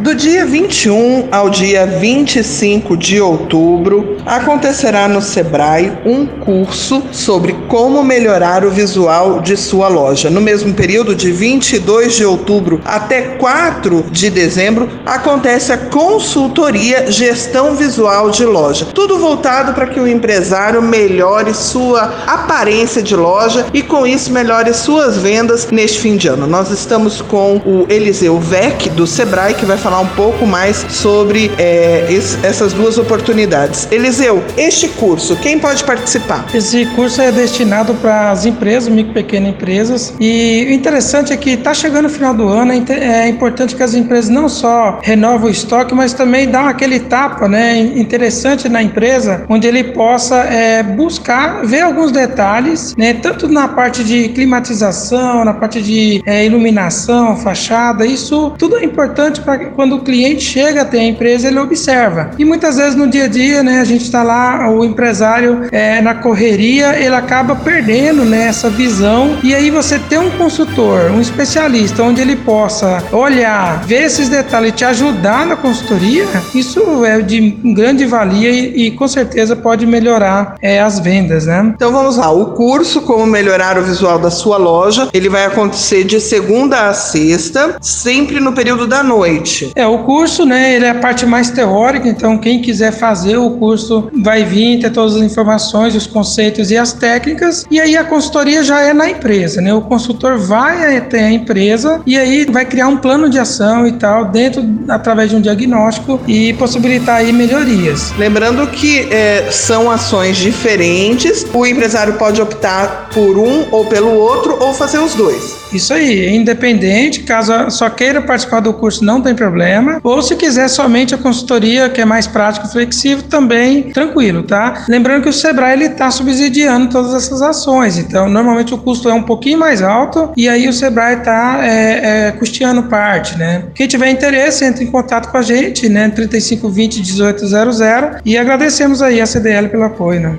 Do dia 21 ao dia 25 de outubro, acontecerá no Sebrae um curso sobre como melhorar o visual de sua loja. No mesmo período, de 22 de outubro até 4 de dezembro, acontece a consultoria Gestão Visual de Loja. Tudo voltado para que o empresário melhore sua aparência de loja e, com isso, melhore suas vendas neste fim de ano. Nós estamos com o Eliseu Vec, do Sebrae, que vai falar falar um pouco mais sobre é, essas duas oportunidades. Eliseu, este curso, quem pode participar? Esse curso é destinado para as empresas, micro e pequenas empresas. E o interessante é que está chegando o final do ano, é, é importante que as empresas não só renovem o estoque, mas também dão aquele tapa né, interessante na empresa, onde ele possa é, buscar ver alguns detalhes, né, tanto na parte de climatização, na parte de é, iluminação, fachada, isso tudo é importante para quando o cliente chega até a empresa, ele observa. E muitas vezes no dia a dia, né, a gente está lá, o empresário é, na correria, ele acaba perdendo né, essa visão. E aí você ter um consultor, um especialista, onde ele possa olhar, ver esses detalhes, te ajudar na consultoria, isso é de grande valia e, e com certeza pode melhorar é, as vendas, né? Então vamos lá, o curso Como Melhorar o Visual da Sua Loja, ele vai acontecer de segunda a sexta, sempre no período da noite. É, o curso, né, ele é a parte mais teórica, então quem quiser fazer o curso vai vir, ter todas as informações, os conceitos e as técnicas, e aí a consultoria já é na empresa, né? O consultor vai até a empresa e aí vai criar um plano de ação e tal, dentro, através de um diagnóstico e possibilitar aí melhorias. Lembrando que é, são ações diferentes, o empresário pode optar por um ou pelo outro ou fazer os dois. Isso aí, independente, caso só queira participar do curso, não tem problema. Ou se quiser somente a consultoria, que é mais prático e flexível, também tranquilo, tá? Lembrando que o Sebrae ele está subsidiando todas essas ações, então normalmente o custo é um pouquinho mais alto e aí o Sebrae está é, é, custeando parte, né? Quem tiver interesse, entre em contato com a gente, né? 3520 1800 e agradecemos aí a CDL pelo apoio, né?